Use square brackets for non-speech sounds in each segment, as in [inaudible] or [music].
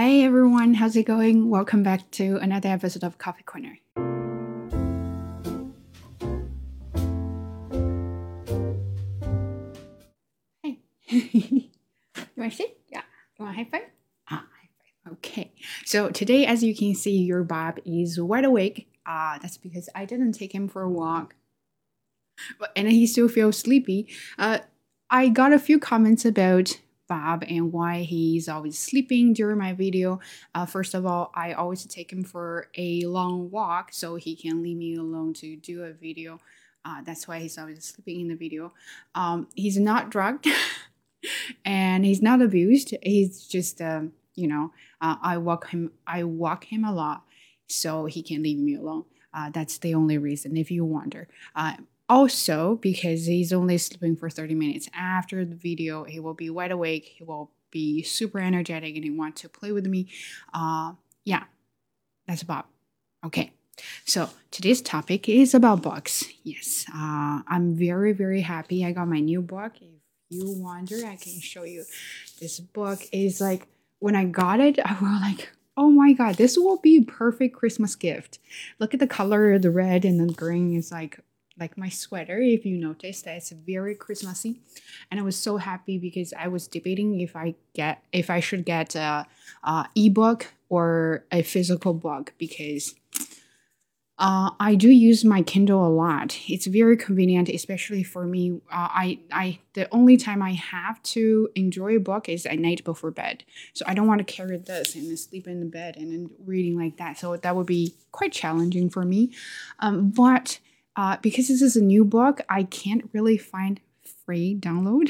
Hey everyone, how's it going? Welcome back to another episode of Coffee Corner. Hey, [laughs] you want to sit? Yeah. You want a high five? Ah, high five. Okay. So today, as you can see, your Bob is wide awake. Uh, that's because I didn't take him for a walk, but and he still feels sleepy. Uh, I got a few comments about Bob and why he's always sleeping during my video. Uh, first of all, I always take him for a long walk so he can leave me alone to do a video. Uh, that's why he's always sleeping in the video. Um, he's not drugged [laughs] and he's not abused. He's just, um, you know, uh, I walk him. I walk him a lot so he can leave me alone. Uh, that's the only reason. If you wonder, uh, also, because he's only sleeping for 30 minutes after the video, he will be wide awake, he will be super energetic, and he want to play with me. Uh, yeah, that's Bob. Okay. So today's topic is about books. Yes, uh, I'm very very happy. I got my new book. If you wonder, I can show you. This book is like when I got it, [laughs] I was like, oh my god, this will be perfect Christmas gift. Look at the color, the red and the green is like like my sweater if you noticed that it's very christmassy and i was so happy because i was debating if i get if i should get a, a ebook or a physical book because uh, I do use my Kindle a lot. It's very convenient, especially for me. Uh, I, I, the only time I have to enjoy a book is at night before bed. So I don't want to carry this and sleep in the bed and then reading like that. So that would be quite challenging for me. Um, but uh, because this is a new book, I can't really find free download.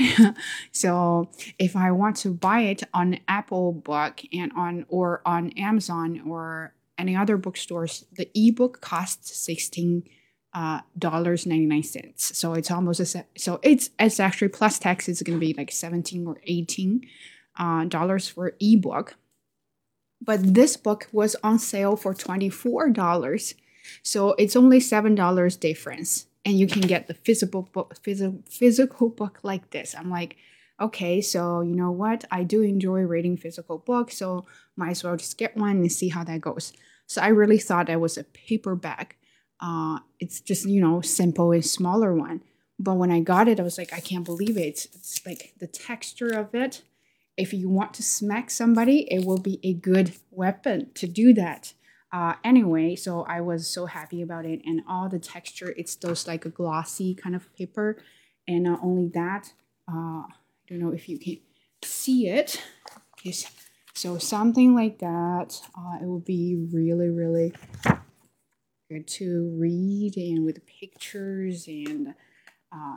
[laughs] so if I want to buy it on Apple Book and on or on Amazon or any other bookstores, the ebook costs sixteen uh, dollars ninety nine cents. So it's almost a so it's it's actually plus tax is going to be like seventeen or eighteen uh, dollars for ebook. But this book was on sale for twenty four dollars so it's only seven dollars difference, and you can get the physical book, physical physical book like this. I'm like, okay, so you know what? I do enjoy reading physical books, so might as well just get one and see how that goes. So I really thought that was a paperback. Uh, it's just you know simple and smaller one. But when I got it, I was like, I can't believe it. It's, it's like the texture of it. If you want to smack somebody, it will be a good weapon to do that uh, anyway, so I was so happy about it, and all the texture, it's those like a glossy kind of paper, and not only that, uh, I don't know if you can see it. Okay, so something like that, uh, it will be really, really good to read, and with pictures and uh,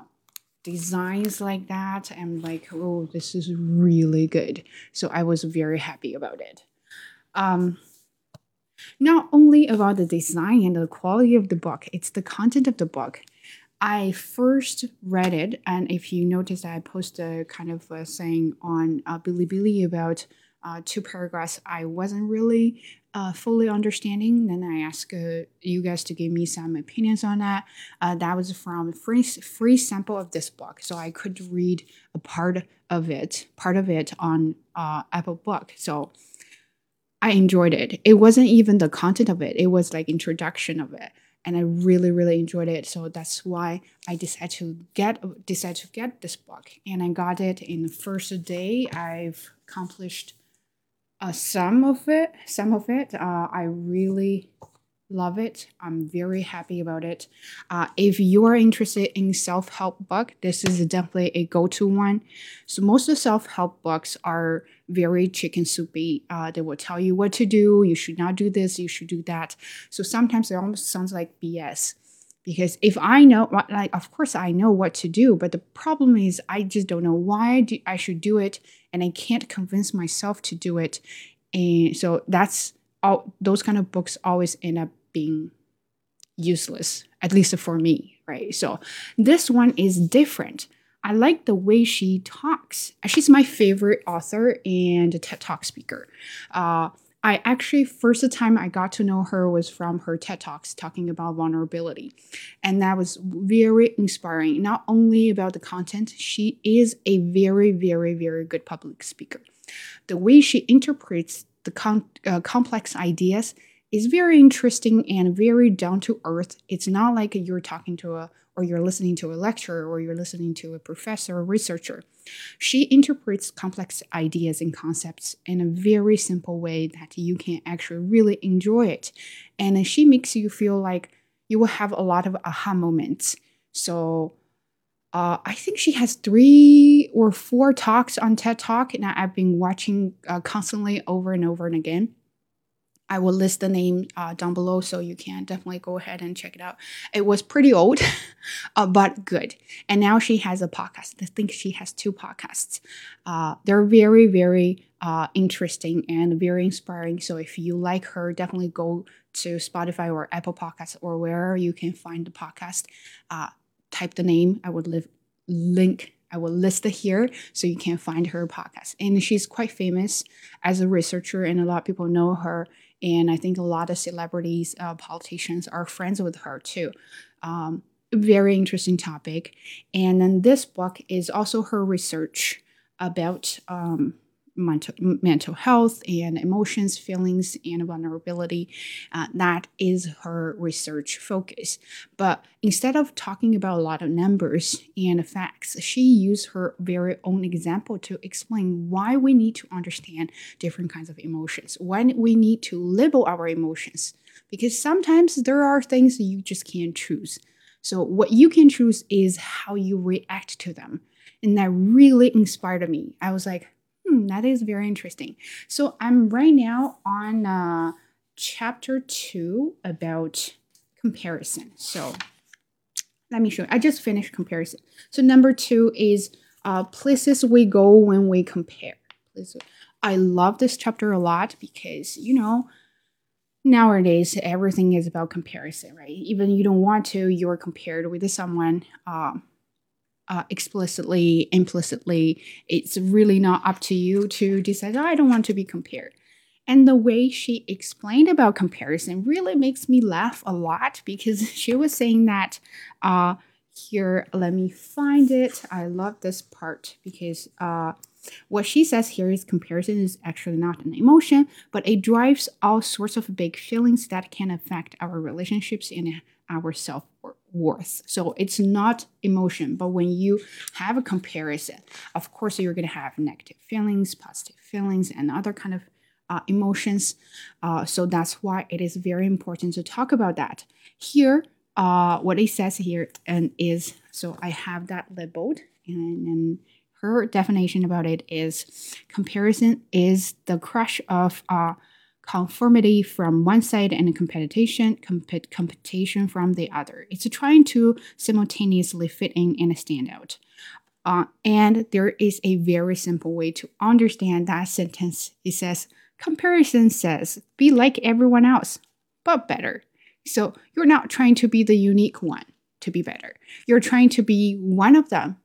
designs like that. I'm like, oh, this is really good. So I was very happy about it. Um, not only about the design and the quality of the book, it's the content of the book. I first read it, and if you notice, I posted kind of a saying on uh, Bilibili about uh, two paragraphs I wasn't really uh, fully understanding. Then I asked uh, you guys to give me some opinions on that. Uh, that was from free free sample of this book, so I could read a part of it, part of it on uh, Apple Book. So I enjoyed it. It wasn't even the content of it. It was like introduction of it. And I really, really enjoyed it. So that's why I decided to get decided to get this book. And I got it in the first day. I've accomplished uh, some of it. Some of it. Uh, I really love it. I'm very happy about it. Uh, if you are interested in self help book, this is definitely a go to one. So most of the self help books are very chicken soupy. Uh, they will tell you what to do. You should not do this. You should do that. So sometimes it almost sounds like BS. Because if I know, like, of course I know what to do, but the problem is I just don't know why I should do it, and I can't convince myself to do it. And so that's all. Those kind of books always end up being useless, at least for me, right? So this one is different. I like the way she talks. She's my favorite author and TED Talk speaker. Uh, I actually first time I got to know her was from her TED Talks talking about vulnerability. And that was very inspiring. Not only about the content, she is a very, very, very good public speaker. The way she interprets the com- uh, complex ideas is very interesting and very down to earth. It's not like you're talking to a or you're listening to a lecturer or you're listening to a professor or researcher. She interprets complex ideas and concepts in a very simple way that you can actually really enjoy it. And she makes you feel like you will have a lot of aha moments. So uh, I think she has three or four talks on TED Talk, and I've been watching uh, constantly over and over and again. I will list the name uh, down below so you can definitely go ahead and check it out. It was pretty old, [laughs] uh, but good. And now she has a podcast. I think she has two podcasts. Uh, they're very, very uh, interesting and very inspiring. So if you like her, definitely go to Spotify or Apple Podcasts or wherever you can find the podcast. Uh, type the name. I would live, link I will list it here so you can find her podcast. And she's quite famous as a researcher, and a lot of people know her and I think a lot of celebrities, uh, politicians are friends with her too. Um, very interesting topic. And then this book is also her research about um, mental, mental health and emotions, feelings, and vulnerability. Uh, that is her research focus. But instead of talking about a lot of numbers and facts, she used her very own example to explain why we need to understand different kinds of emotions, why we need to label our emotions. Because sometimes there are things you just can't choose. So, what you can choose is how you react to them. And that really inspired me. I was like, Hmm, that is very interesting. So I'm right now on uh, chapter two about comparison. So let me show you. I just finished comparison. So number two is uh, places we go when we compare. I love this chapter a lot because, you know, nowadays everything is about comparison, right? Even you don't want to, you're compared with someone. Um, uh, explicitly, implicitly. It's really not up to you to decide, oh, I don't want to be compared. And the way she explained about comparison really makes me laugh a lot because [laughs] she was saying that uh, here, let me find it. I love this part because uh, what she says here is comparison is actually not an emotion, but it drives all sorts of big feelings that can affect our relationships and our self worth. So it's not emotion, but when you have a comparison, of course you're going to have negative feelings, positive feelings, and other kind of uh, emotions. Uh, so that's why it is very important to talk about that. Here, uh, what it says here and is so I have that labeled, and, and her definition about it is comparison is the crush of uh, conformity from one side and competition comp- competition from the other. It's trying to simultaneously fit in and stand out. Uh, and there is a very simple way to understand that sentence. It says, comparison says, be like everyone else, but better. So you're not trying to be the unique one to be better. You're trying to be one of them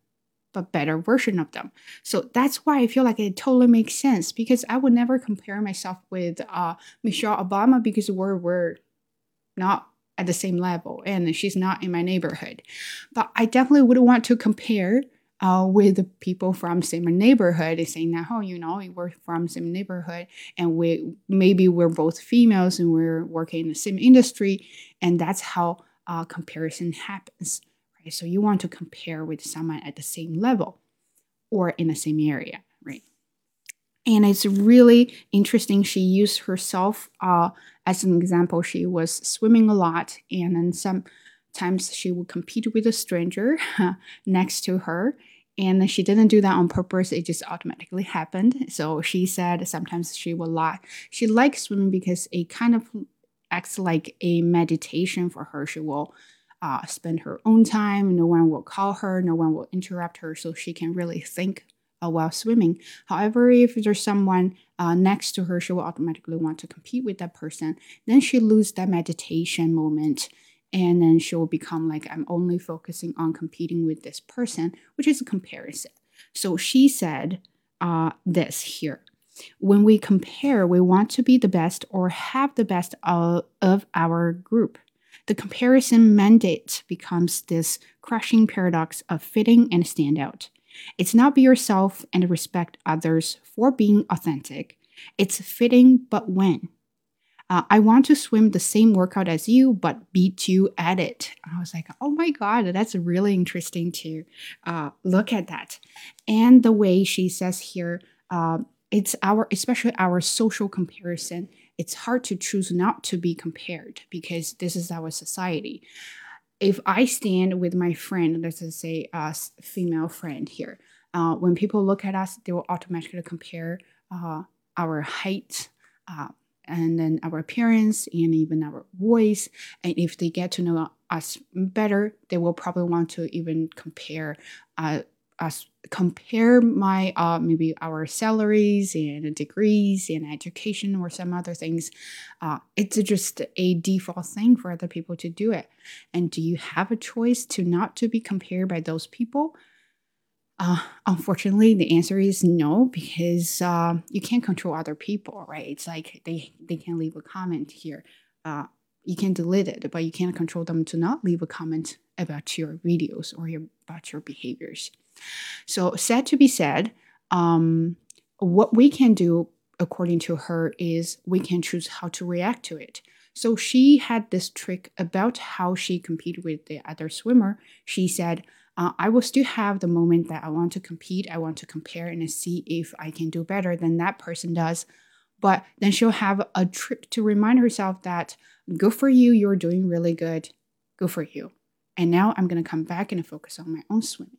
a better version of them. So that's why I feel like it totally makes sense because I would never compare myself with uh, Michelle Obama because we're, we're not at the same level and she's not in my neighborhood. But I definitely would want to compare uh, with people from same neighborhood saying that, oh, you know, we're from same neighborhood and we maybe we're both females and we're working in the same industry. And that's how uh, comparison happens. So you want to compare with someone at the same level or in the same area, right? And it's really interesting. She used herself uh, as an example. She was swimming a lot, and then sometimes she would compete with a stranger [laughs] next to her. And she didn't do that on purpose, it just automatically happened. So she said sometimes she would lie. She likes swimming because it kind of acts like a meditation for her. She will uh, spend her own time. No one will call her, no one will interrupt her, so she can really think uh, while swimming. However, if there's someone uh, next to her, she will automatically want to compete with that person. Then she lose that meditation moment. And then she will become like, I'm only focusing on competing with this person, which is a comparison. So she said uh, this here when we compare, we want to be the best or have the best of, of our group. The comparison mandate becomes this crushing paradox of fitting and stand out. It's not be yourself and respect others for being authentic. It's fitting, but when? Uh, I want to swim the same workout as you, but beat you at it. I was like, oh my God, that's really interesting to uh, look at that. And the way she says here, uh, it's our, especially our social comparison. It's hard to choose not to be compared because this is our society. If I stand with my friend, let's just say a female friend here, uh, when people look at us, they will automatically compare uh, our height, uh, and then our appearance and even our voice. And if they get to know us better, they will probably want to even compare uh, us compare my uh, maybe our salaries and degrees and education or some other things uh, it's just a default thing for other people to do it and do you have a choice to not to be compared by those people uh, unfortunately, the answer is no because uh, you can't control other people, right? It's like they they can leave a comment here. Uh, you can delete it, but you can't control them to not leave a comment about your videos or your about your behaviors. So, sad to be said, um, what we can do, according to her, is we can choose how to react to it. So she had this trick about how she competed with the other swimmer. She said, uh, I will still have the moment that I want to compete, I want to compare and see if I can do better than that person does. But then she'll have a trick to remind herself that good for you, you're doing really good, good for you. And now I'm going to come back and focus on my own swimming.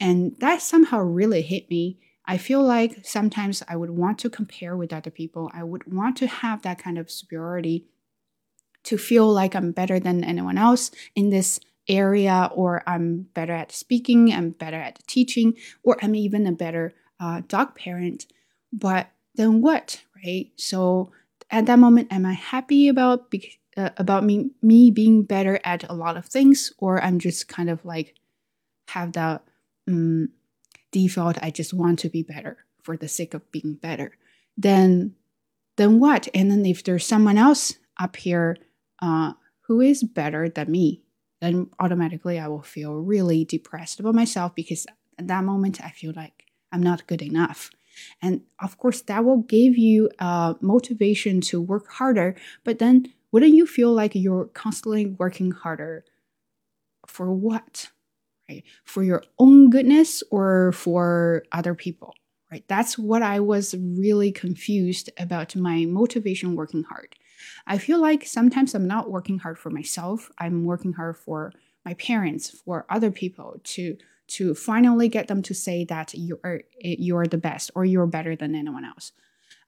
And that somehow really hit me. I feel like sometimes I would want to compare with other people. I would want to have that kind of superiority to feel like I'm better than anyone else in this area, or I'm better at speaking, I'm better at teaching, or I'm even a better uh, dog parent. But then what, right? So at that moment, am I happy about be- uh, about me me being better at a lot of things, or I'm just kind of like have that um, default? I just want to be better for the sake of being better. Then, then what? And then if there's someone else up here uh, who is better than me, then automatically I will feel really depressed about myself because at that moment I feel like I'm not good enough. And of course, that will give you uh, motivation to work harder. But then, wouldn't you feel like you're constantly working harder for what? Right? For your own goodness or for other people? Right? That's what I was really confused about my motivation working hard. I feel like sometimes I'm not working hard for myself. I'm working hard for my parents, for other people to to finally get them to say that you are you're the best or you're better than anyone else.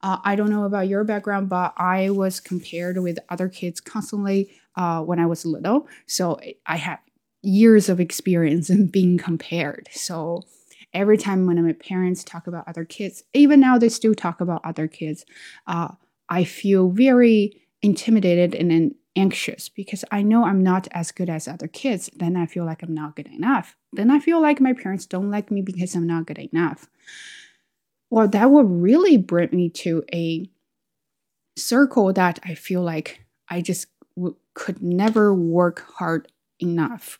Uh, I don't know about your background, but I was compared with other kids constantly uh, when I was little. So I had years of experience and being compared. So every time when my parents talk about other kids, even now they still talk about other kids, uh, I feel very intimidated and then anxious because I know I'm not as good as other kids. Then I feel like I'm not good enough. Then I feel like my parents don't like me because I'm not good enough. Well, that will really bring me to a circle that I feel like I just w- could never work hard enough.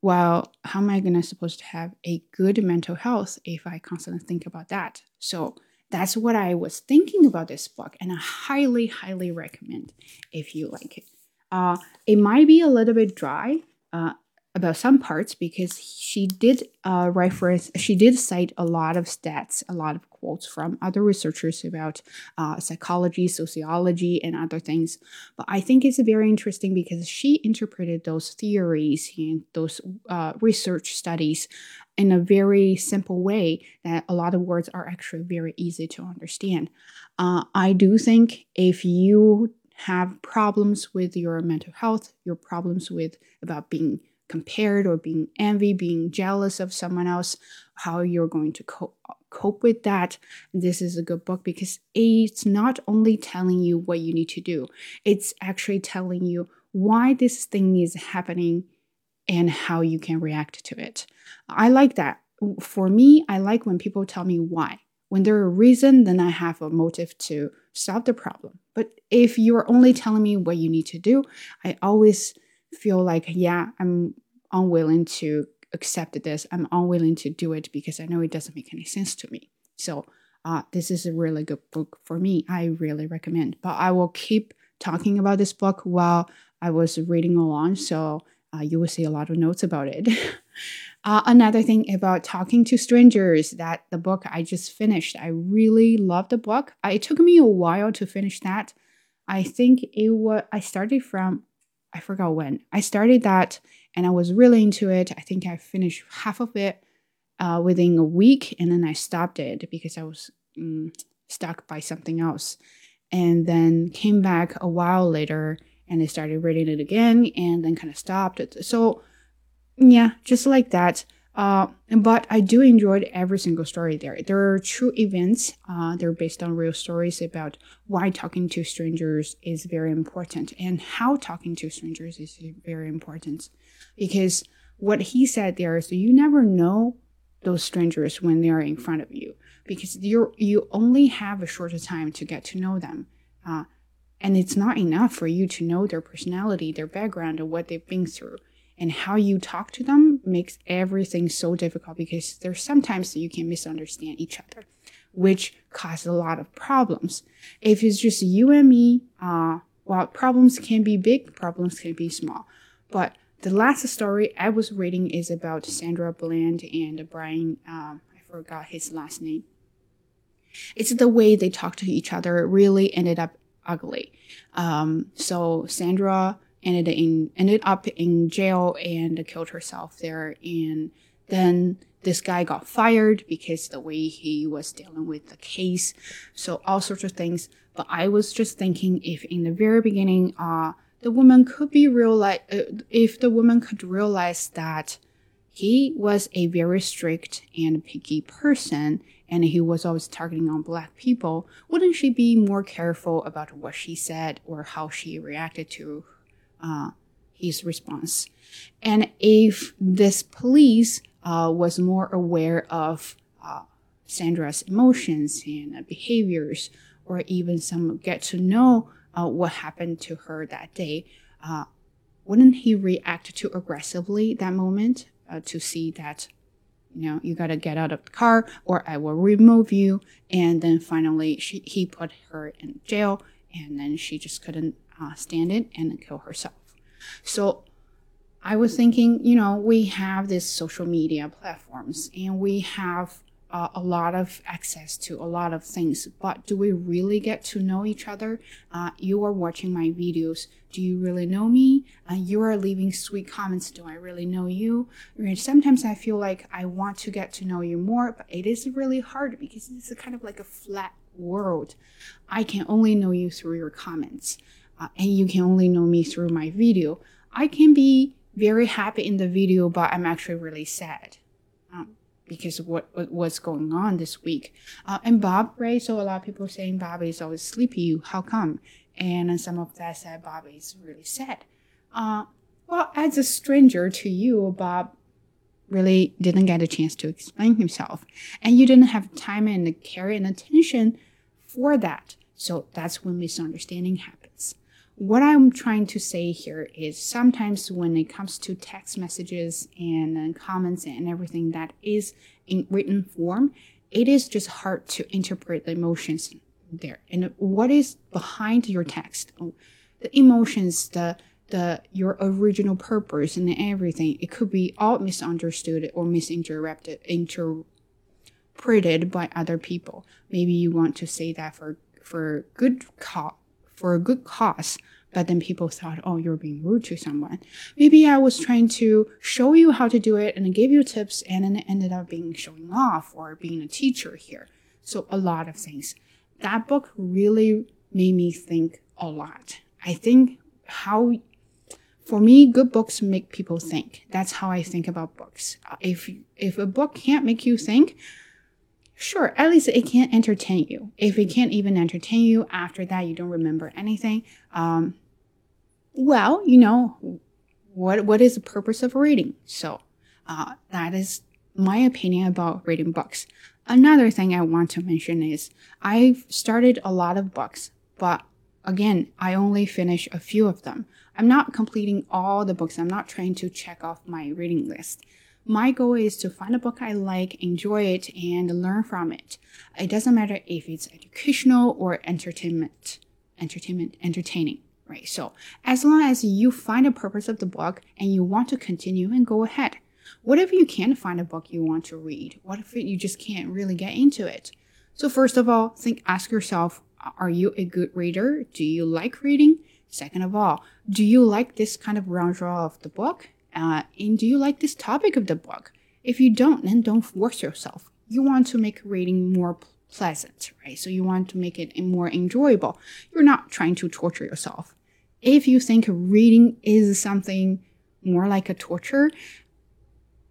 Well, how am I gonna supposed to have a good mental health if I constantly think about that? So that's what I was thinking about this book, and I highly, highly recommend if you like it. Uh, it might be a little bit dry uh, about some parts because she did uh, reference, she did cite a lot of stats, a lot of quotes from other researchers about uh, psychology, sociology, and other things. But I think it's very interesting because she interpreted those theories and those uh, research studies in a very simple way that a lot of words are actually very easy to understand. Uh, I do think if you have problems with your mental health, your problems with about being compared or being envy, being jealous of someone else, how you're going to cope cope with that. This is a good book because it's not only telling you what you need to do, it's actually telling you why this thing is happening and how you can react to it. I like that. For me, I like when people tell me why. When there's a reason, then I have a motive to solve the problem. But if you're only telling me what you need to do, I always feel like, yeah, I'm unwilling to accept this. I'm unwilling to do it because I know it doesn't make any sense to me. So uh, this is a really good book for me. I really recommend. But I will keep talking about this book while I was reading along, so uh, you will see a lot of notes about it. [laughs] uh, another thing about talking to strangers that the book I just finished. I really loved the book. It took me a while to finish that. I think it was I started from I forgot when I started that, and I was really into it. I think I finished half of it uh, within a week, and then I stopped it because I was mm, stuck by something else. And then came back a while later and I started reading it again and then kind of stopped it. So, yeah, just like that. Uh, but I do enjoy every single story there. There are true events. Uh, they're based on real stories about why talking to strangers is very important and how talking to strangers is very important. Because what he said there is you never know those strangers when they are in front of you because you you only have a shorter time to get to know them. Uh, and it's not enough for you to know their personality, their background, or what they've been through. And how you talk to them makes everything so difficult because there's sometimes you can misunderstand each other, which causes a lot of problems. If it's just you and me, uh, well, problems can be big, problems can be small. But the last story I was reading is about Sandra Bland and Brian, um, I forgot his last name. It's the way they talk to each other really ended up ugly. Um, so Sandra ended in ended up in jail and killed herself there, and then this guy got fired because the way he was dealing with the case. So all sorts of things. But I was just thinking if in the very beginning, uh, the woman could be realize uh, if the woman could realize that he was a very strict and picky person and he was always targeting on black people, wouldn't she be more careful about what she said or how she reacted to uh, his response? And if this police uh, was more aware of uh, Sandra's emotions and behaviors, or even some get to know uh, what happened to her that day, uh, wouldn't he react too aggressively that moment? uh, to see that you know you got to get out of the car or i will remove you and then finally she, he put her in jail and then she just couldn't uh, stand it and kill herself so i was thinking you know we have these social media platforms and we have uh, a lot of access to a lot of things, but do we really get to know each other? Uh, you are watching my videos. Do you really know me? Uh, you are leaving sweet comments. Do I really know you? sometimes I feel like I want to get to know you more, but it is really hard because it's kind of like a flat world. I can only know you through your comments, uh, and you can only know me through my video. I can be very happy in the video, but I'm actually really sad. Um, because what, what was going on this week. Uh, and Bob, right? So a lot of people saying Bob is always sleepy. How come? And some of that said Bob is really sad. Uh, well, as a stranger to you, Bob really didn't get a chance to explain himself, and you didn't have time and care and attention for that. So that's when misunderstanding happens. What I'm trying to say here is sometimes when it comes to text messages and uh, comments and everything that is in written form, it is just hard to interpret the emotions there and what is behind your text, oh, the emotions, the the your original purpose and everything. It could be all misunderstood or misinterpreted interpreted by other people. Maybe you want to say that for for good cause for a good cause, but then people thought, oh, you're being rude to someone. Maybe I was trying to show you how to do it and I gave you tips and then ended up being showing off or being a teacher here. So a lot of things. That book really made me think a lot. I think how for me, good books make people think. That's how I think about books. If if a book can't make you think, Sure, at least it can't entertain you. If it can't even entertain you after that, you don't remember anything. Um, well, you know, what what is the purpose of reading? So uh, that is my opinion about reading books. Another thing I want to mention is I've started a lot of books, but again, I only finish a few of them. I'm not completing all the books. I'm not trying to check off my reading list My goal is to find a book I like, enjoy it, and learn from it. It doesn't matter if it's educational or entertainment, entertainment, entertaining, right? So as long as you find the purpose of the book and you want to continue and go ahead. What if you can't find a book you want to read? What if you just can't really get into it? So first of all, think, ask yourself, are you a good reader? Do you like reading? Second of all, do you like this kind of genre of the book? Uh, and do you like this topic of the book? If you don't, then don't force yourself. You want to make reading more pleasant, right? So you want to make it more enjoyable. You're not trying to torture yourself. If you think reading is something more like a torture,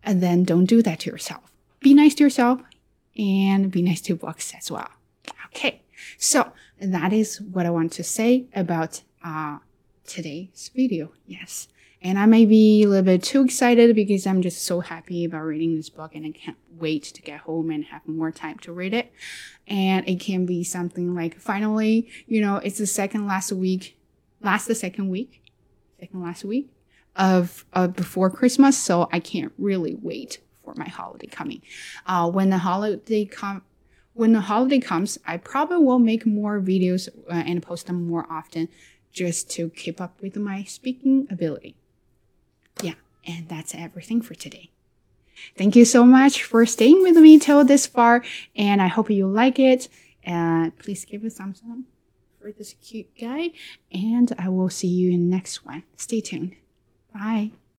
and then don't do that to yourself. Be nice to yourself and be nice to books as well. Okay, so that is what I want to say about uh, today's video. Yes. And I may be a little bit too excited because I'm just so happy about reading this book and I can't wait to get home and have more time to read it. And it can be something like finally, you know, it's the second last week, last the second week, second last week of, of before Christmas. So I can't really wait for my holiday coming. Uh, when the holiday come, when the holiday comes, I probably will make more videos uh, and post them more often just to keep up with my speaking ability. Yeah, and that's everything for today. Thank you so much for staying with me till this far, and I hope you like it. And please give a thumbs up for this cute guy, and I will see you in the next one. Stay tuned. Bye.